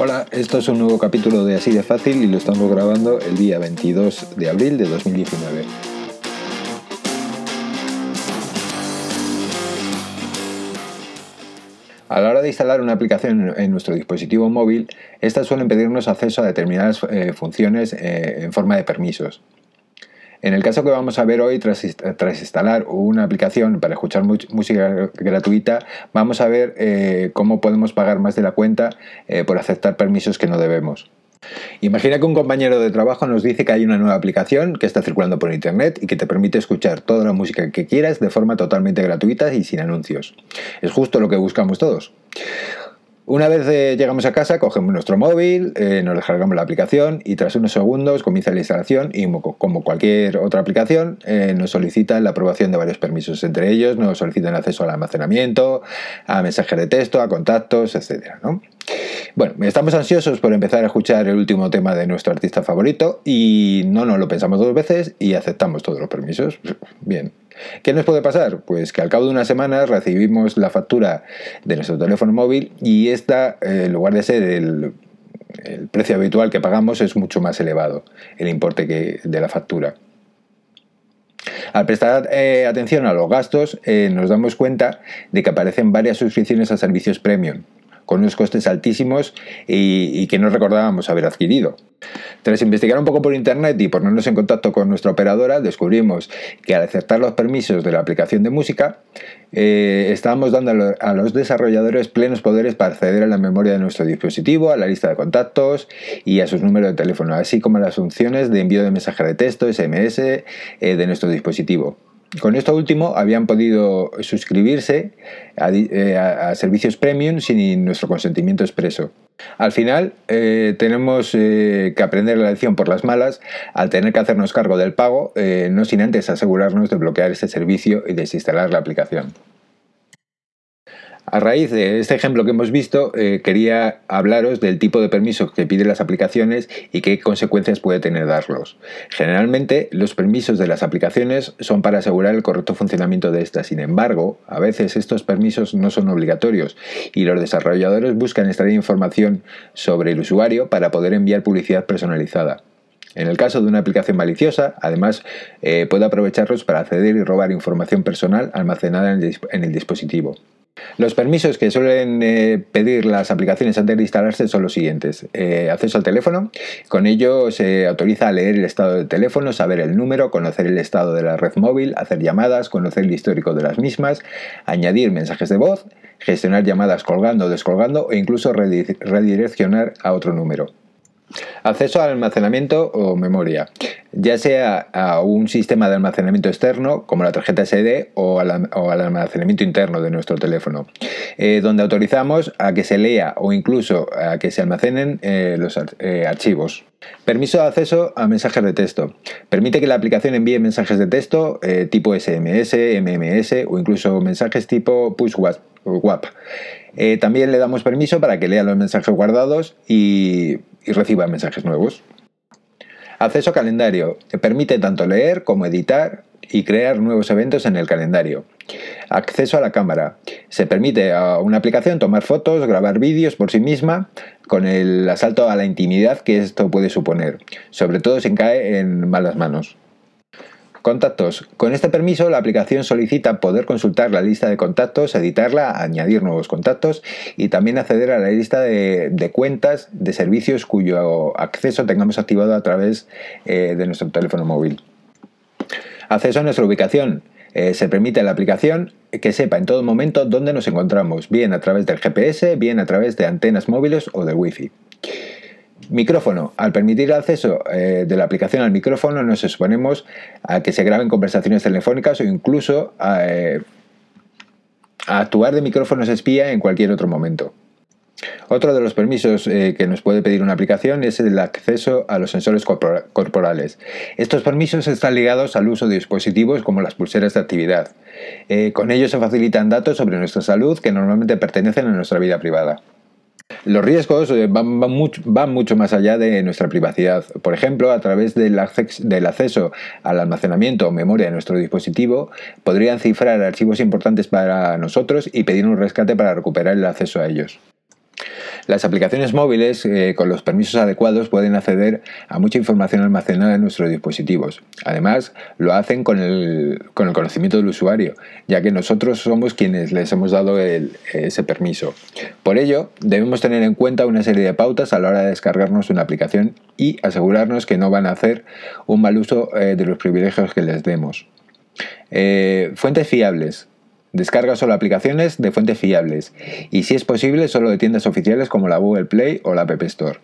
Hola, esto es un nuevo capítulo de Así de Fácil y lo estamos grabando el día 22 de abril de 2019. A la hora de instalar una aplicación en nuestro dispositivo móvil, estas suelen pedirnos acceso a determinadas eh, funciones eh, en forma de permisos. En el caso que vamos a ver hoy, tras, instalar una aplicación para escuchar música gratuita, vamos a ver eh, cómo podemos pagar más de la cuenta eh, por aceptar permisos que no debemos. Imagina que un compañero de trabajo nos dice que hay una nueva aplicación que está circulando por internet y que te permite escuchar toda la música que quieras de forma totalmente gratuita y sin anuncios. Es justo lo que buscamos todos. Una vez eh, llegamos a casa, cogemos nuestro móvil, eh, nos descargamos la aplicación y tras unos segundos comienza la instalación y como cualquier otra aplicación eh, nos solicita la aprobación de varios permisos. Entre ellos nos solicitan acceso al almacenamiento, a mensajes de texto, a contactos, etc. Bueno, estamos ansiosos por empezar a escuchar el último tema de nuestro artista favorito y no nos lo pensamos dos veces y aceptamos todos los permisos. Bien. ¿Qué nos puede pasar? Pues que al cabo de una semana recibimos la factura de nuestro teléfono móvil y esta, eh, en lugar de ser el, precio habitual que pagamos, es mucho más elevado el importe de la factura. Al prestar eh, atención a los gastos, eh, nos damos cuenta de que aparecen varias suscripciones a servicios premium, con unos costes altísimos y, que no recordábamos haber adquirido. Tras investigar un poco por internet y ponernos en contacto con nuestra operadora, descubrimos que al aceptar los permisos de la aplicación de música, eh, estábamos dando a los desarrolladores plenos poderes para acceder a la memoria de nuestro dispositivo, a la lista de contactos y a sus números de teléfono, así como a las funciones de envío de mensaje de texto, SMS, eh, de nuestro dispositivo. Con esto último habían podido suscribirse eh, a, servicios premium sin nuestro consentimiento expreso. Al final eh, tenemos eh, que aprender la lección por las malas al tener que hacernos cargo del pago, no sin antes asegurarnos de bloquear este servicio y desinstalar la aplicación. A raíz de este ejemplo que hemos visto, eh, quería hablaros del tipo de permisos que piden las aplicaciones y qué consecuencias puede tener darlos. Generalmente, los permisos de las aplicaciones son para asegurar el correcto funcionamiento de estas. Sin embargo, a veces estos permisos no son obligatorios y los desarrolladores buscan extraer información sobre el usuario para poder enviar publicidad personalizada. En el caso de una aplicación maliciosa, además, eh, puede aprovecharlos para acceder y robar información personal almacenada en el dispositivo. Los permisos que suelen eh, pedir las aplicaciones antes de instalarse son los siguientes. Eh, acceso al teléfono. Con ello se autoriza a leer el estado del teléfono, saber el número, conocer el estado de la red móvil, hacer llamadas, conocer el histórico de las mismas, añadir mensajes de voz, gestionar llamadas colgando o descolgando e incluso redireccionar a otro número. Acceso al almacenamiento o memoria, ya sea a un sistema de almacenamiento externo como la tarjeta SD o al, almacenamiento interno de nuestro teléfono, eh, donde autorizamos a que se lea o incluso a que se almacenen eh, los eh, archivos. Permiso de acceso a mensajes de texto. Permite que la aplicación envíe mensajes de texto tipo SMS, MMS o incluso mensajes tipo push WAP. también le damos permiso para que lea los mensajes guardados y y reciba mensajes nuevos. Acceso a calendario. Permite tanto leer como editar y crear nuevos eventos en el calendario. Acceso a la cámara. Se permite a una aplicación tomar fotos, grabar vídeos por sí misma, con el asalto a la intimidad que esto puede suponer, sobre todo si cae en malas manos. Contactos. Con este permiso, la aplicación solicita poder consultar la lista de contactos, editarla, añadir nuevos contactos y también acceder a la lista de, cuentas de servicios cuyo acceso tengamos activado a través eh, de nuestro teléfono móvil. Acceso a nuestra ubicación. Eh, se permite a la aplicación que sepa en todo momento dónde nos encontramos, bien a través del GPS, bien a través de antenas móviles o del Wi-Fi. Micrófono. Al permitir el acceso eh, de la aplicación al micrófono nos exponemos a que se graben conversaciones telefónicas o incluso a, eh, actuar de micrófonos espía en cualquier otro momento. Otro de los permisos eh, que nos puede pedir una aplicación es el acceso a los sensores corporales. Estos permisos están ligados al uso de dispositivos como las pulseras de actividad. con ellos se facilitan datos sobre nuestra salud que normalmente pertenecen a nuestra vida privada. Los riesgos eh, van, mucho, más allá de nuestra privacidad. Por ejemplo, a través del, acceso al almacenamiento o memoria de nuestro dispositivo, podrían cifrar archivos importantes para nosotros y pedir un rescate para recuperar el acceso a ellos. Las aplicaciones móviles eh, con los permisos adecuados pueden acceder a mucha información almacenada en nuestros dispositivos. Además, lo hacen con el, conocimiento del usuario, ya que nosotros somos quienes les hemos dado ese permiso. Por ello, debemos tener en cuenta una serie de pautas a la hora de descargarnos una aplicación y asegurarnos que no van a hacer un mal uso eh, de los privilegios que les demos. Eh, fuentes fiables. Descarga solo aplicaciones de fuentes fiables y si es posible solo de tiendas oficiales como la Google Play o la App Store.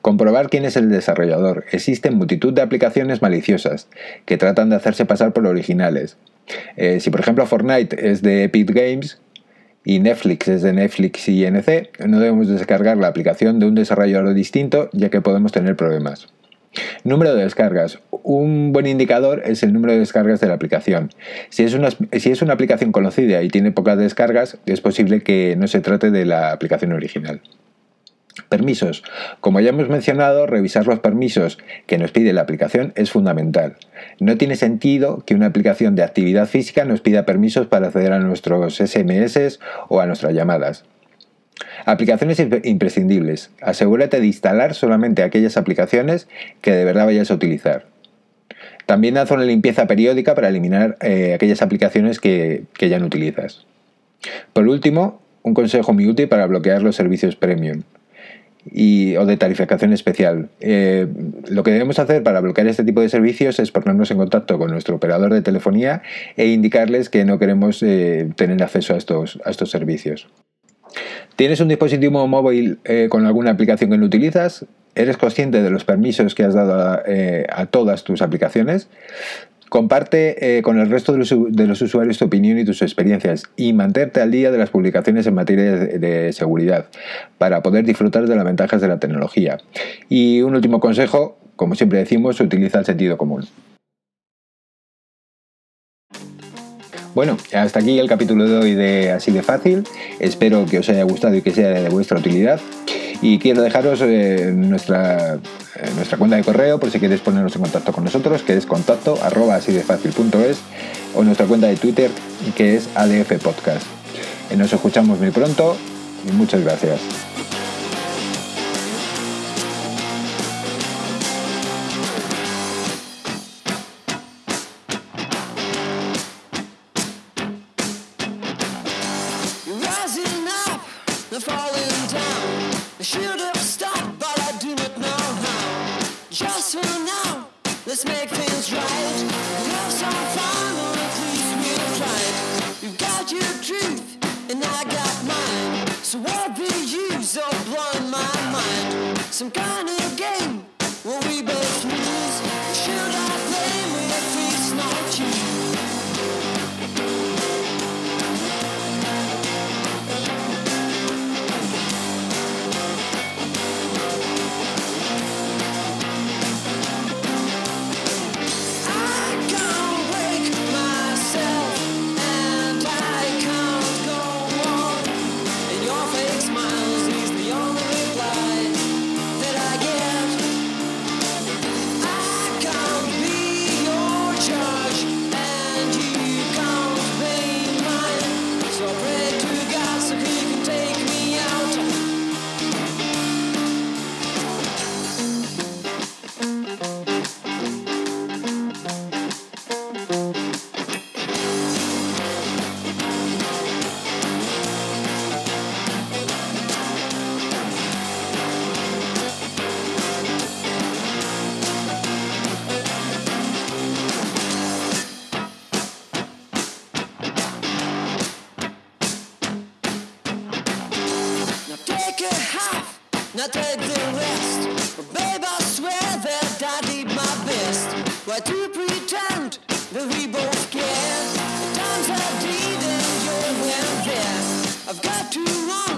Comprobar quién es el desarrollador. Existen multitud de aplicaciones maliciosas que tratan de hacerse pasar por originales. Eh, si por ejemplo Fortnite es de Epic Games y Netflix es de Netflix y NC, no debemos descargar la aplicación de un desarrollador distinto ya que podemos tener problemas. Número de descargas. Un buen indicador es el número de descargas de la aplicación. Si es, una, si es una aplicación conocida y tiene pocas descargas, es posible que no se trate de la aplicación original. Permisos. Como ya hemos mencionado, revisar los permisos que nos pide la aplicación es fundamental. No tiene sentido que una aplicación de actividad física nos pida permisos para acceder a nuestros SMS o a nuestras llamadas. Aplicaciones imprescindibles. Asegúrate de instalar solamente aquellas aplicaciones que de verdad vayas a utilizar. También haz una limpieza periódica para eliminar eh, aquellas aplicaciones que, ya no utilizas. Por último, un consejo muy útil para bloquear los servicios premium y, o de tarificación especial. Eh, lo que debemos hacer para bloquear este tipo de servicios es ponernos en contacto con nuestro operador de telefonía e indicarles que no queremos eh, tener acceso a estos, a estos servicios. ¿Tienes un dispositivo móvil eh, con alguna aplicación que no utilizas? ¿Eres consciente de los permisos que has dado a, eh, todas tus aplicaciones? Comparte eh, con el resto de los, usuarios tu opinión y tus experiencias y mantente al día de las publicaciones en materia de, seguridad para poder disfrutar de las ventajas de la tecnología. Y un último consejo, como siempre decimos, utiliza el sentido común. Bueno, hasta aquí el capítulo de hoy de Así de Fácil. Espero que os haya gustado y que sea de vuestra utilidad. Y quiero dejaros eh, nuestra, nuestra cuenta de correo por si queréis ponernos en contacto con nosotros, que es contacto o nuestra cuenta de Twitter, que es ADF Podcast. Eh, nos escuchamos muy pronto y muchas gracias. and falling down. I should have stopped, but I do not know how. Just for now, let's make things right. Have some fun, or at least we'll try it. Got your truth, and I got mine. So what the use oh, of blowing my mind? Some kind of take the rest. But babe, I swear that I did my best. Why do you pretend that we both care? The times I did and you weren't there. I've got to run,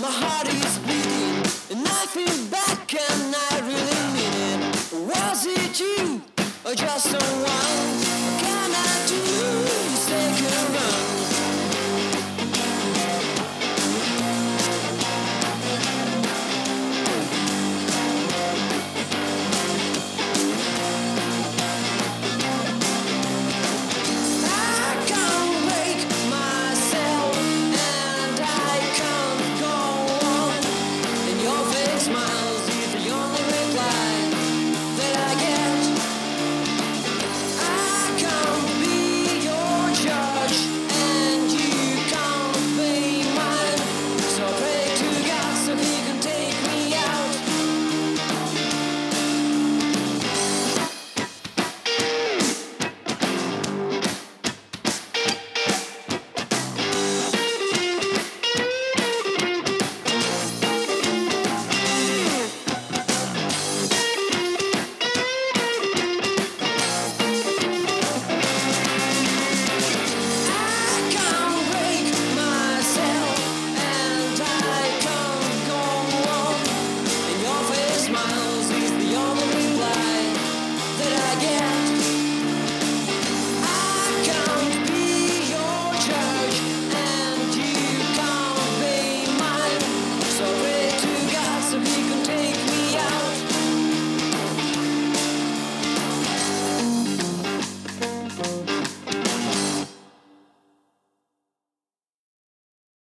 my heart is bleeding. And I feel back and I really mean it. Was it you or just someone?